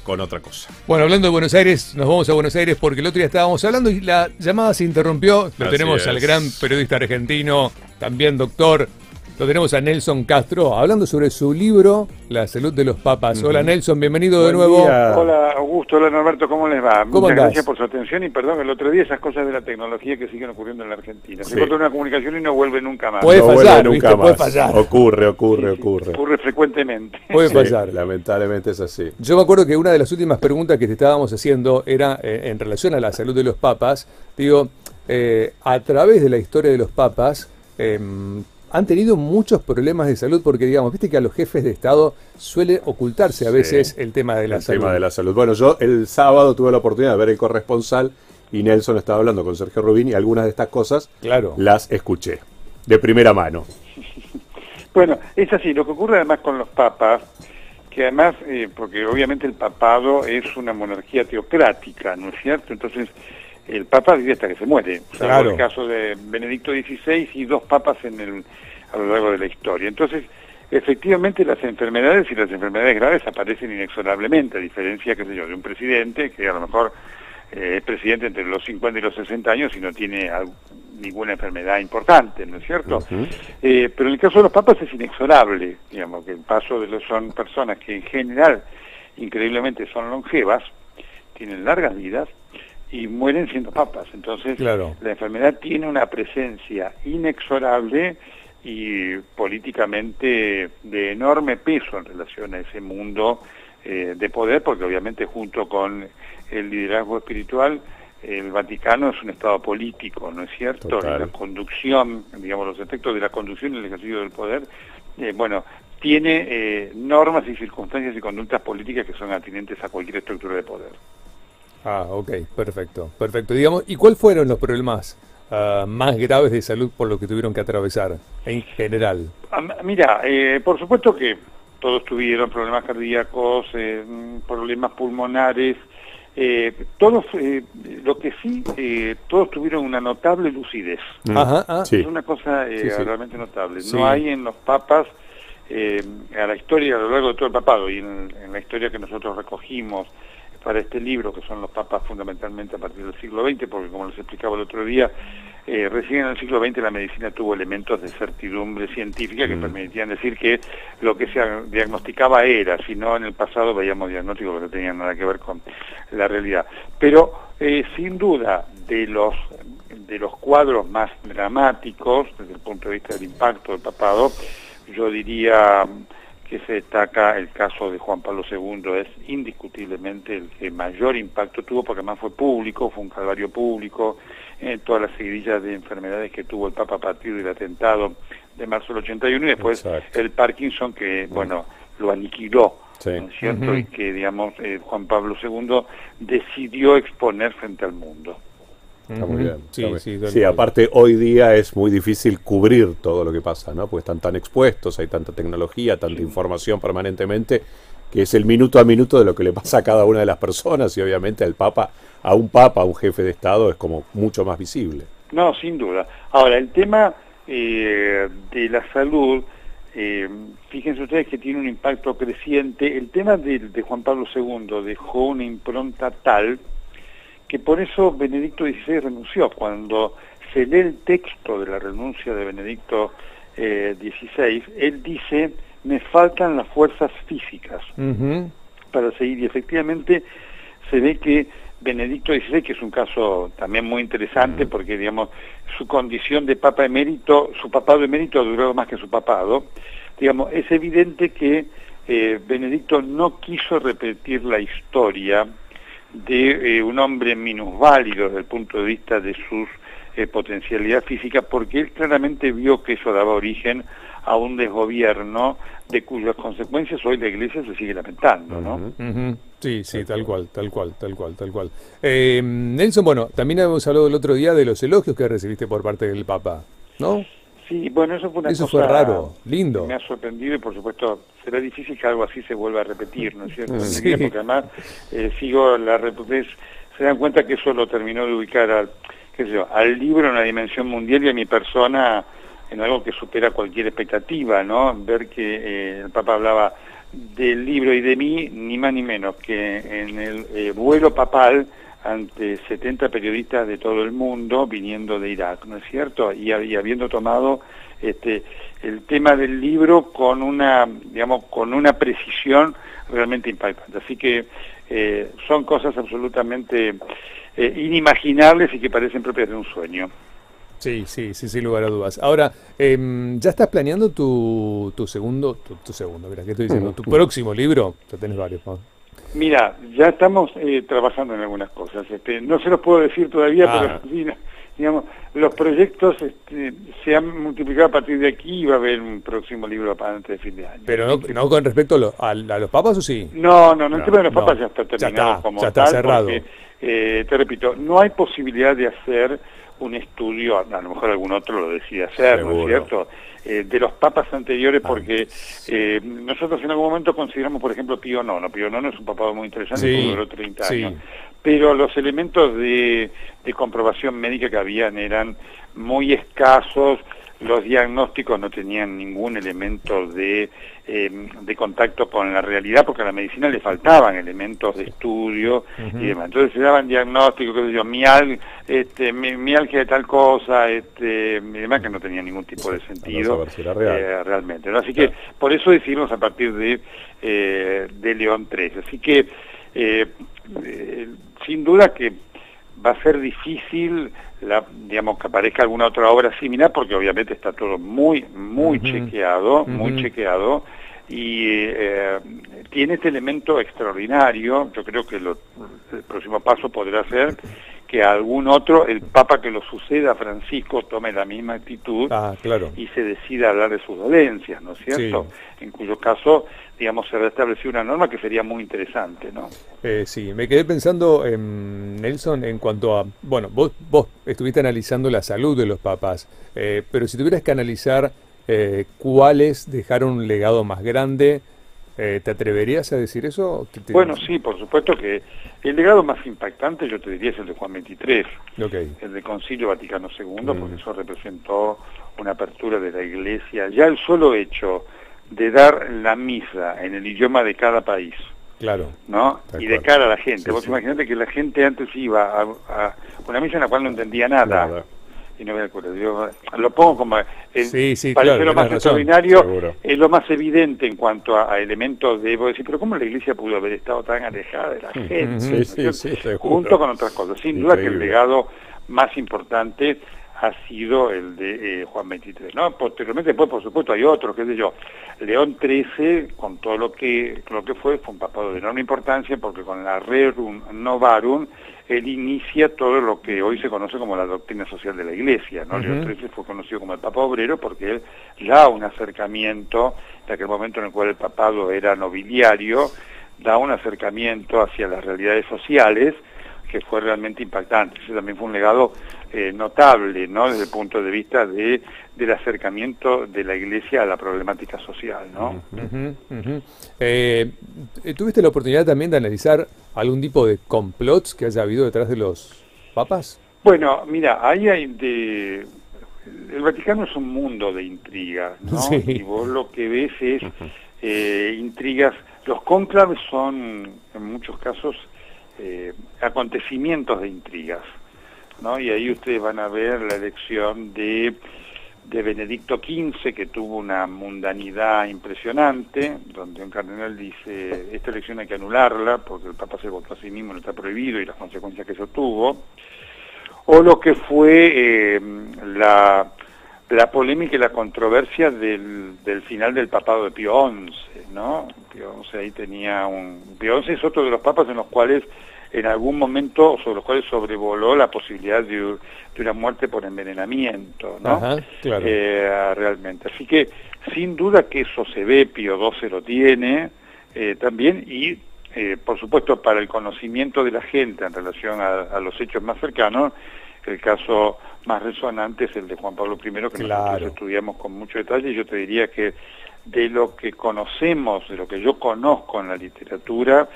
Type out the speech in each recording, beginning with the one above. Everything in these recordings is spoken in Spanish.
con otra cosa. Bueno, hablando de Buenos Aires, nos vamos a Buenos Aires porque el otro día estábamos hablando y la llamada se interrumpió. Lo Así tenemos al gran periodista argentino, también doctor. Lo tenemos a Nelson Castro hablando sobre su libro La salud de los papas. Hola Nelson, bienvenido de nuevo. día. Hola Augusto, hola Norberto, ¿cómo les va? ¿Cómo Muchas andás? gracias por su atención y perdón el otro día esas cosas de la tecnología que siguen ocurriendo en la Argentina. Se corta una comunicación y no vuelve nunca más. Puede No vuelve fallar, nunca ¿viste? Puede más. fallar. Ocurre, ocurre, Sí, sí, ocurre. Ocurre frecuentemente. Puede Sí, fallar. Lamentablemente es así. Yo me acuerdo que una de las últimas preguntas que te estábamos haciendo era eh, en relación a la salud de los papas. Digo, eh, a través de la historia de los papas, eh, han tenido muchos problemas de salud porque, digamos, viste que a los jefes de Estado suele ocultarse a Sí. veces el tema de la el salud. tema de la salud. Bueno, yo el sábado tuve la oportunidad de ver el corresponsal y Nelson estaba hablando con Sergio Rubín y algunas de estas cosas Claro. las escuché de primera mano. Bueno, es así, lo que ocurre además con los papas, que además, eh, porque obviamente el papado es una monarquía teocrática, ¿no es cierto? Entonces, el papa vive hasta que se muere. Claro. el caso de Benedicto XVI y dos papas en el, a lo largo de la historia. Entonces, efectivamente las enfermedades y las enfermedades graves aparecen inexorablemente, a diferencia, qué sé yo, de un presidente que a lo mejor eh, es presidente entre los 50 y los 60 años y no tiene ninguna enfermedad importante, ¿no es cierto? Eh, pero en el caso de los papas es inexorable, digamos, que el paso de los son personas que en general, increíblemente, son longevas, tienen largas vidas y mueren siendo papas. Entonces, Claro. la enfermedad tiene una presencia inexorable y políticamente de enorme peso en relación a ese mundo eh, de poder, porque obviamente junto con el liderazgo espiritual, el Vaticano es un Estado político, ¿no es cierto? Total. La conducción, digamos, los efectos de la conducción y el ejercicio del poder, eh, bueno, tiene eh, normas y circunstancias y conductas políticas que son atinentes a cualquier estructura de poder. Ah, ok, perfecto, perfecto. Digamos, ¿y cuáles fueron los problemas ah, más graves de salud por los que tuvieron que atravesar en general? Ah, Mira, eh, por supuesto que todos tuvieron problemas cardíacos, eh, problemas pulmonares, eh, todos, eh, lo que sí, eh, todos tuvieron una notable lucidez. Mm. Ajá, ah. Sí. Es una cosa eh, Sí, sí. realmente notable. Sí. No hay en los papas, eh, a la historia, a lo largo de todo el papado y en, en la historia que nosotros recogimos para este libro, que son los papas fundamentalmente a partir del siglo XX, porque como les explicaba el otro día, eh, recién en el siglo XX la medicina tuvo elementos de certidumbre científica que Mm. permitían decir que lo que se diagnosticaba era, si no en el pasado veíamos diagnósticos que no tenían nada que ver con la realidad. Pero eh, sin duda de los de los cuadros más dramáticos desde el punto de vista del impacto del papado, yo diría que se destaca el caso de Juan Pablo II, es indiscutiblemente el que mayor impacto tuvo, porque además fue público, fue un calvario público, en todas las seguidillas de enfermedades que tuvo el Papa a partir del atentado de marzo del 81 y después Exacto. el Parkinson que, bueno, lo aniquiló, Sí. ¿no es cierto? Y que, digamos, eh, Juan Pablo II decidió exponer frente al mundo. Está muy bien. Sí, está muy sí, bien. tal Sí, cual. aparte hoy día es muy difícil cubrir todo lo que pasa, ¿no? Porque están tan expuestos, hay tanta tecnología, tanta información permanentemente, que es el minuto a minuto de lo que le pasa a cada una de las personas y obviamente al Papa, a un Papa, a un jefe de Estado, es como mucho más visible. No, sin duda. Ahora, el tema eh, de la salud, eh, fíjense ustedes que tiene un impacto creciente. El tema de, de Juan Pablo II dejó una impronta tal que por eso Benedicto XVI renunció. Cuando se lee el texto de la renuncia de Benedicto eh, XVI, él dice, me faltan las fuerzas físicas para seguir. Y efectivamente se ve que Benedicto XVI, que es un caso también muy interesante porque, digamos, su condición de papa emérito, su papado emérito duró más que su papado, digamos, es evidente que eh, Benedicto no quiso repetir la historia de eh, un hombre minusválido desde el punto de vista de sus eh, potencialidad física, porque él claramente vio que eso daba origen a un desgobierno de cuyas consecuencias hoy la Iglesia se sigue lamentando, ¿no? Sí, sí, tal cual, tal cual, tal cual, tal cual. Eh, Nelson, bueno, también hemos hablado el otro día de los elogios que recibiste por parte del Papa, ¿no? Sí, bueno, eso fue una Eso cosa fue raro, lindo. que Me ha sorprendido y por supuesto será difícil que algo así se vuelva a repetir, ¿no es cierto? Sí. Porque además eh, sigo la ustedes se dan cuenta que eso lo terminó de ubicar al, qué sé yo, al libro en una dimensión mundial y a mi persona en algo que supera cualquier expectativa, ¿no? Ver que eh, el Papa hablaba del libro y de mí, ni más ni menos que en el eh, vuelo papal ante 70 periodistas de todo el mundo viniendo de Irak, ¿no es cierto? Y, habiendo tomado este, el tema del libro con una, digamos, con una precisión realmente impactante. Así que eh, son cosas absolutamente eh, inimaginables y que parecen propias de un sueño. Sí, sí, sí, sin lugar a dudas. Ahora, em, ¿ya estás planeando tu, tu segundo, tu, segundo, mira, ¿qué estoy diciendo? Tu próximo libro? Ya tenés varios, Mira, ya estamos eh, trabajando en algunas cosas. Este, no se los puedo decir todavía, pero ah. digamos, los proyectos este, se han multiplicado a partir de aquí y va a haber un próximo libro para antes de fin de año. Pero no, con respecto a, los papas o sí? No, no, no, el tema de los papas ya está terminado como ya está cerrado. Eh, te repito, no hay posibilidad de hacer un estudio, a, lo mejor algún otro lo decide hacer, ¿no es cierto?, eh, de los papas anteriores, ah, porque eh, nosotros en algún momento consideramos, por ejemplo, Pío IX. Pío IX es un papado muy interesante, sí, duró 30 años. Pero los elementos de, de comprobación médica que habían eran muy escasos, los diagnósticos no tenían ningún elemento de, eh, de contacto con la realidad porque a la medicina le faltaban elementos de estudio y demás. Entonces se daban diagnósticos, qué sé yo, mial, este, mialgia de tal cosa, este, y demás que no tenía ningún tipo de sentido eh, realmente. Así que por eso decidimos a partir de, eh, de León 3. Así que sin duda que va a ser difícil la, digamos que aparezca alguna otra obra similar porque obviamente está todo muy muy chequeado muy chequeado y eh, tiene este elemento extraordinario yo creo que lo, el próximo paso podrá ser que algún otro, el Papa que lo suceda, Francisco, tome la misma actitud ah, claro. y se decida hablar de sus dolencias, ¿no es cierto? En cuyo caso, digamos, se restableció una norma que sería muy interesante, ¿no? Eh, sí, me quedé pensando, en, Nelson, en cuanto a, bueno, vos, vos estuviste analizando la salud de los papas, eh, pero si tuvieras que analizar eh, cuáles dejaron un legado más grande, eh, ¿Te atreverías a decir eso? Bueno, sí, por supuesto que el legado más impactante yo te diría es el de Juan XXIII, el del Concilio Vaticano II, mm. porque eso representó una apertura de la Iglesia. Ya el solo hecho de dar la misa en el idioma de cada país, Claro. ¿no? Y de cara a la gente. Vos imaginate que la gente antes iba a, una misa en la cual no entendía nada. Y no lo pongo como el, parece lo más extraordinario es lo más evidente en cuanto a, elementos de decir pero cómo la iglesia pudo haber estado tan alejada de la gente junto con otras cosas. Sin duda que el legado más importante ha sido el de eh, Juan XXIII. ¿no? Posteriormente, después, por supuesto, hay otros, qué sé yo. León XIII, con todo lo que, lo que fue, fue un papado de enorme importancia, porque con la Rerum Novarum, él inicia todo lo que hoy se conoce como la doctrina social de la Iglesia. ¿no? León XIII fue conocido como el Papa Obrero porque él da un acercamiento, de aquel momento en el cual el papado era nobiliario, da un acercamiento hacia las realidades sociales, que fue realmente impactante. Ese también fue un legado eh, notable, ¿no? Desde el punto de vista de, del acercamiento de la Iglesia a la problemática social, ¿no? Eh, ¿Tuviste la oportunidad también de analizar algún tipo de complots que haya habido detrás de los papas? Bueno, mira, ahí hay de... El Vaticano es un mundo de intrigas, ¿no? Y vos lo que ves es eh, intrigas... Los cónclaves son, en muchos casos, eh, acontecimientos de intrigas. Y ahí ustedes van a ver la elección de, de Benedicto XV, que tuvo una mundanidad impresionante, donde un cardenal dice, esta elección hay que anularla, porque el Papa se votó a sí mismo, no está prohibido, y las consecuencias que eso tuvo. O lo que fue eh, la, la polémica y la controversia del, del final del papado de Pío XI, ¿no? Pío XI ahí tenía un... Pío XI es otro de los papas en los cuales en algún momento sobre los cuales sobrevoló la posibilidad de, una muerte por envenenamiento, ¿no? Eh, realmente. Así que sin duda que eso se ve, Pío XII lo tiene eh, también y eh, por supuesto para el conocimiento de la gente en relación a, los hechos más cercanos, el caso más resonante es el de Juan Pablo I, que nosotros estudiamos con mucho detalle, y yo te diría que de lo que conocemos, de lo que yo conozco en la literatura,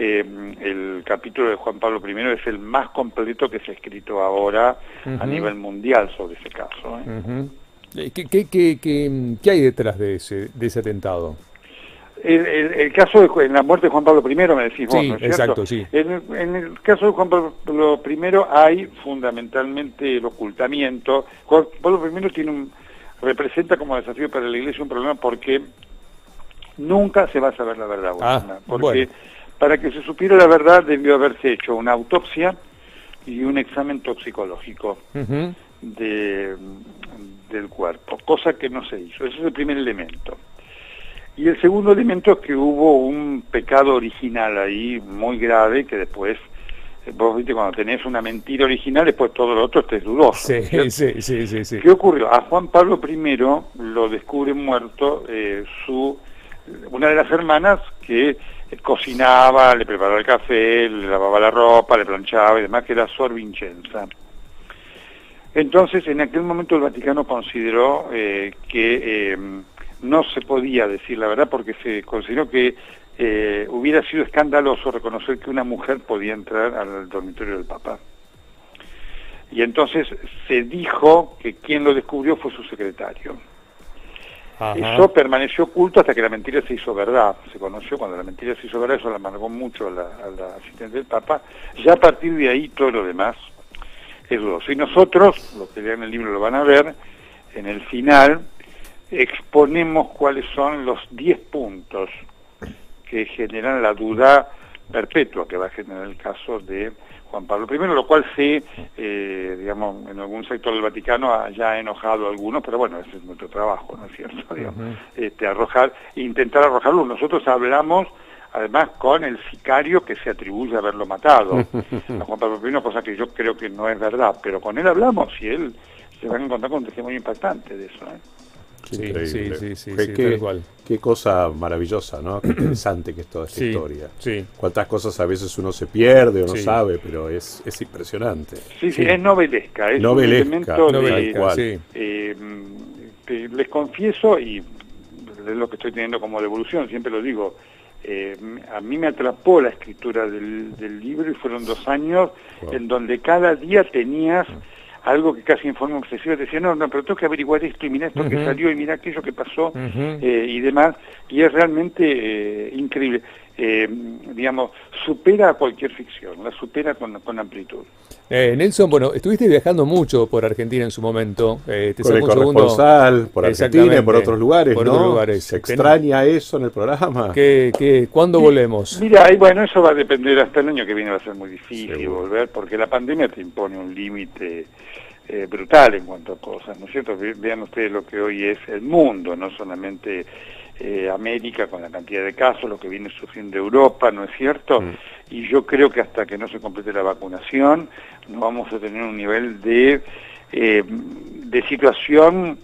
eh, el capítulo de Juan Pablo I es el más completo que se ha escrito ahora a nivel mundial sobre ese caso. ¿eh? ¿Qué, qué, qué, qué, hay detrás de ese, de ese atentado? El, caso de en la muerte de Juan Pablo I, me decís vos, sí, ¿no es exacto, sí. En, el caso de Juan Pablo I hay fundamentalmente el ocultamiento. Juan Pablo I tiene un, representa como desafío para la Iglesia un problema porque nunca se va a saber la verdad. Ah, porque para que se supiera la verdad debió haberse hecho una autopsia y un examen toxicológico de, del cuerpo, cosa que no se hizo. Ese es el primer elemento. Y el segundo elemento es que hubo un pecado original ahí muy grave que después, eh, vos viste, cuando tenés una mentira original, después todo lo otro es dudoso. Sí, sí, sí, sí, ¿Qué ocurrió? A Juan Pablo I lo descubre muerto eh, su una de las hermanas que cocinaba, le preparaba el café, le lavaba la ropa, le planchaba y demás, que era Sor Vincenza. Entonces, en aquel momento el Vaticano consideró eh, que no se podía decir la verdad porque se consideró que eh, hubiera sido escandaloso reconocer que una mujer podía entrar al dormitorio del Papa. Y entonces se dijo que quien lo descubrió fue su secretario. Eso permaneció oculto hasta que la mentira se hizo verdad. Se conoció cuando la mentira se hizo verdad, eso la amargó mucho a la, asistente del Papa. Ya a partir de ahí todo lo demás es dudoso. Y nosotros, los que lean el libro lo van a ver, en el final exponemos cuáles son los 10 puntos que generan la duda perpetua que va a generar el caso de Juan Pablo I, lo cual sí, eh, digamos, en algún sector del Vaticano haya enojado a algunos, pero bueno, ese es nuestro trabajo, ¿no es cierto? este, arrojar, intentar arrojarlo. Nosotros hablamos además con el sicario que se atribuye a haberlo matado a Juan Pablo I, cosa que yo creo que no es verdad, pero con él hablamos y él se va a encontrar con un testimonio impactante de eso. ¿eh? Sí, sí, sí, qué, qué, cosa maravillosa, ¿no? Qué interesante que es toda esta historia. Sí. Cuántas cosas a veces uno se pierde o no sabe, pero es, es impresionante. Sí, sí, es novelesca. Es novelesca, un elemento de, eh, les confieso, y es lo que estoy teniendo como devolución, siempre lo digo, eh, a mí me atrapó la escritura del, del, libro y fueron dos años en donde cada día tenías algo que casi en forma obsesiva decía, no, no, pero tengo que averiguar esto y mira esto que salió y mira aquello que pasó eh, y demás, y es realmente eh, increíble. Eh, digamos, supera a cualquier ficción, la supera con, con amplitud. Nelson, bueno, estuviste viajando mucho por Argentina en su momento. te con el corresponsal, por Argentina y por otros lugares, por Otros lugares. ¿Se extraña eso en el programa? ¿Qué, qué, cuándo volvemos? Mira, y bueno, eso va a depender hasta el año que viene, va a ser muy difícil volver, porque la pandemia te impone un límite eh, brutal en cuanto a cosas, ¿no es cierto? Vean ustedes lo que hoy es el mundo, no solamente eh, América con la cantidad de casos, lo que viene sufriendo Europa, ¿no es cierto? Mm. Y yo creo que hasta que no se complete la vacunación no vamos a tener un nivel de, eh, de situación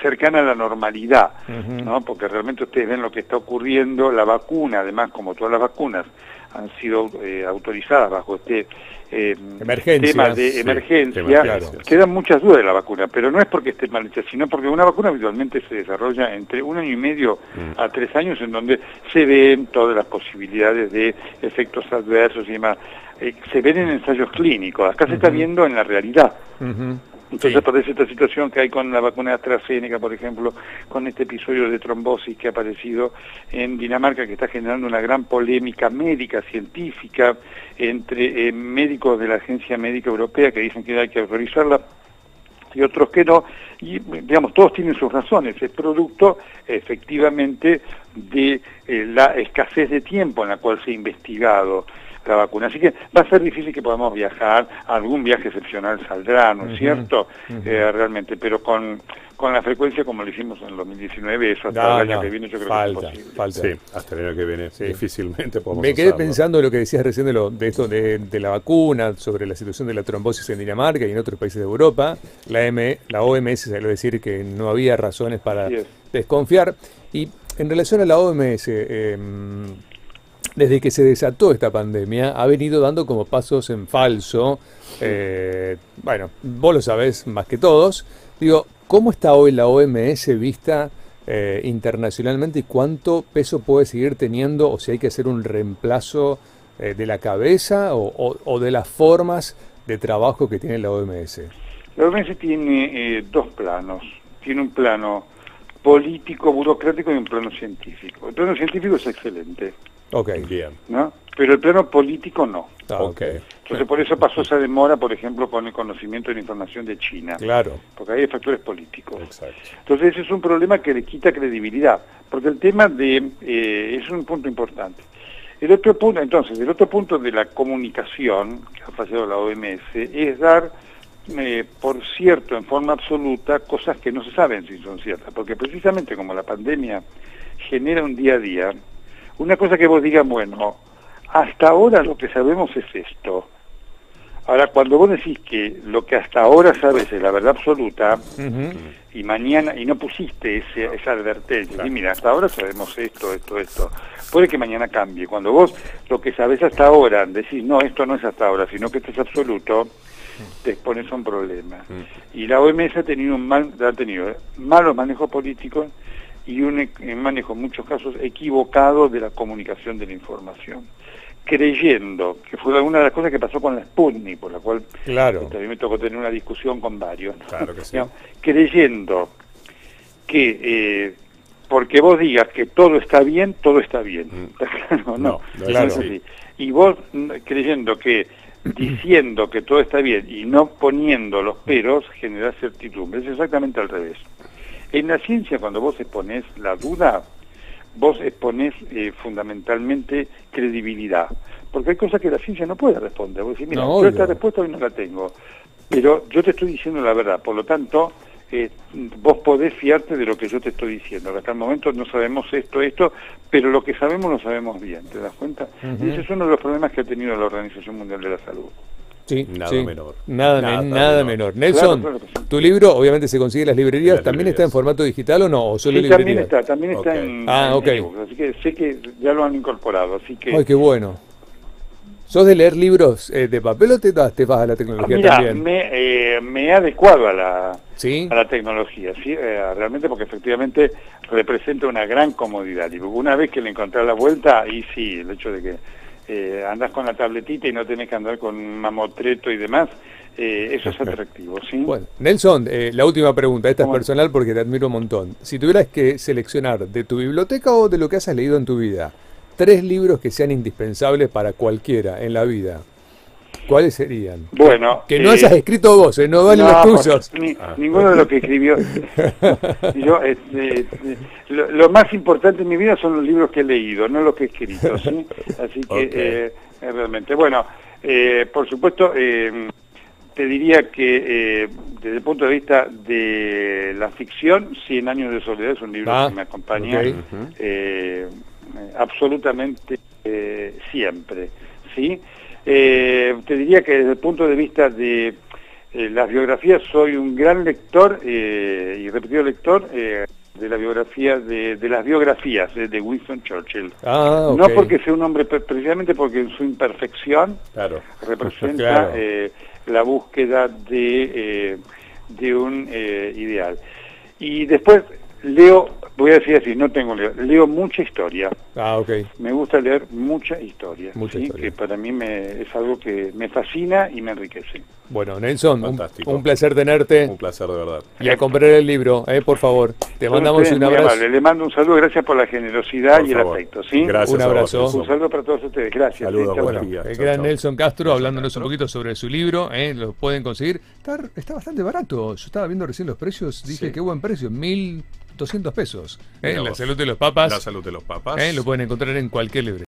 cercana a la normalidad, ¿no? Porque realmente ustedes ven lo que está ocurriendo, la vacuna, además como todas las vacunas, han sido autorizadas bajo este eh, temas de emergencia, quedan muchas dudas de la vacuna, pero no es porque esté mal hecha, sino porque una vacuna habitualmente se desarrolla entre un año y medio mm. a tres años en donde se ven todas las posibilidades de efectos adversos y demás. Eh, se ven en ensayos clínicos, acá se está viendo en la realidad. Entonces aparece esta situación que hay con la vacuna de AstraZeneca, por ejemplo, con este episodio de trombosis que ha aparecido en Dinamarca, que está generando una gran polémica médica, científica, entre eh, médicos de la Agencia Médica Europea que dicen que hay que autorizarla y otros que no, y digamos, todos tienen sus razones, es producto efectivamente de eh, la escasez de tiempo en la cual se ha investigado la vacuna. Así que va a ser difícil que podamos viajar, algún viaje excepcional saldrá, ¿no es cierto? Eh, realmente, pero con, con la frecuencia como lo hicimos en el 2019, eso hasta el año que viene yo creo que es posible. Falta. Sí, hasta el año que viene difícilmente podemos Me quedé pensando en lo que decías recién de, lo, de esto de, la vacuna, sobre la situación de la trombosis en Dinamarca y en otros países de Europa. La, M, la OMS salió a decir que no había razones para desconfiar. Y en relación a la OMS, eh, desde que se desató esta pandemia, ha venido dando como pasos en falso. Eh, bueno, vos lo sabés más que todos. Digo, ¿cómo está hoy la OMS vista eh, internacionalmente y cuánto peso puede seguir teniendo o si hay que hacer un reemplazo eh, de la cabeza o, de las formas de trabajo que tiene la OMS? La OMS tiene dos planos. Tiene un plano político, burocrático y un plano científico. El plano científico es excelente, Ok. Bien. ¿no? Pero el plano político no. Ah, ok. Entonces por eso pasó esa demora, por ejemplo, con el conocimiento de la información de China, Claro. porque hay factores políticos. Exacto. Entonces ese es un problema que le quita credibilidad, porque el tema de eh, es un punto importante. El otro punto, entonces, el otro punto de la comunicación que ha fallado la OMS es dar eh, por cierto en forma absoluta cosas que no se saben si son ciertas, porque precisamente como la pandemia genera un día a día, una cosa que vos digas, bueno, hasta ahora lo que sabemos es esto. Ahora, cuando vos decís que lo que hasta ahora sabes es la verdad absoluta, y mañana, y no pusiste ese, esa advertencia, Claro. y mira, hasta ahora sabemos esto, esto, esto, puede que mañana cambie. Cuando vos lo que sabes hasta ahora decís, no, esto no es hasta ahora, sino que esto es absoluto, te expones a un problema. Mm. Y la OMS ha tenido, un mal, ha tenido eh, malos manejos políticos y un e- manejo en muchos casos equivocado de la comunicación de la información, creyendo, que fue una de las cosas que pasó con la Sputnik, por la cual Claro. también me tocó tener una discusión con varios, ¿no? Claro que sí. Digamos, creyendo que eh, porque vos digas que todo está bien, todo está bien. Mm. ¿Está claro? No, No, no es Claro. así. Y vos mm, creyendo que diciendo que todo está bien y no poniendo los peros genera certidumbre. Es exactamente al revés. En la ciencia, cuando vos exponés la duda, vos exponés eh, fundamentalmente credibilidad. Porque hay cosas que la ciencia no puede responder. Vos decís, mira, No, yo esta respuesta hoy no la tengo. Pero yo te estoy diciendo la verdad. Por lo tanto, eh, vos podés fiarte de lo que yo te estoy diciendo. Hasta el momento no sabemos esto, esto, pero lo que sabemos lo sabemos bien. ¿Te das cuenta? Y ese es uno de los problemas que ha tenido la Organización Mundial de la Salud. Sí, Nada sí. menor. Nada, Nada men- nada menor. menor. Nelson, Claro, claro que sí. tu libro obviamente se consigue en las librerías. En las ¿También está en formato digital o no? ¿O solo Sí, también está, también está en, Ah, en ok. ebook, así que sé que ya lo han incorporado, así que... Ay, qué bueno. ¿Sos de leer libros eh, de papel o te, das- te vas a la Ah, tecnología mira, también? me, eh, me he adecuado a la, ¿Sí? a la tecnología, ¿sí? Eh, realmente porque efectivamente representa una gran comodidad. Y una vez que le encontré la vuelta, y sí, el hecho de que eh, andás con la tabletita y no tenés que andar con mamotreto y demás, eh, eso es atractivo, ¿sí? Bueno, Nelson, eh, la última pregunta, esta es personal porque te admiro un montón. Si tuvieras que seleccionar de tu biblioteca o de lo que has leído en tu vida, tres libros que sean indispensables para cualquiera en la vida, ¿cuáles serían? Bueno, Que no eh, hayas escrito vos, eh, no valen no, los tuyos. ni- ninguno de los que escribió. Yo, este, lo, lo más importante en mi vida son los libros que he leído, no los que he escrito, ¿sí? Así que eh, eh, realmente, bueno, eh, por supuesto, eh, te diría que eh, desde el punto de vista de la ficción, Cien años de soledad es un libro Ah, que me acompaña ok. Ujú. eh, absolutamente siempre, ¿sí? Eh, te diría que desde el punto de vista de eh, las biografías soy un gran lector eh, y repetido lector eh, de la biografía de, de las biografías de Winston Churchill. Ah. No porque sea un hombre, pre- precisamente porque en su imperfección Claro. representa Claro. eh, la búsqueda de, eh, de un eh, ideal. Y después leo, voy a decir así, no tengo leo, leo mucha historia. Ah, ok. Me gusta leer mucha historia, Mucha ¿sí? historia. que para mí me, es algo que me fascina y me enriquece. Bueno, Nelson, un, placer tenerte Un placer de verdad. y a comprar el libro, eh, por favor. Te Son mandamos un abrazo. Le mando un saludo, gracias por la generosidad Por y el afecto. ¿sí? Gracias Un abrazo. Un saludo para todos ustedes, gracias. Saludos, ¿sí? Chau, buen chau. día. El Chau, gran chau. Nelson Castro hablándonos un poquito sobre su libro, eh, lo pueden conseguir. Está, está bastante barato. Yo estaba viendo recién los precios, dije Sí. qué buen precio, 1200 pesos. eh, la salud de los papas. La salud de los papas. eh, lo pueden encontrar en cualquier librería.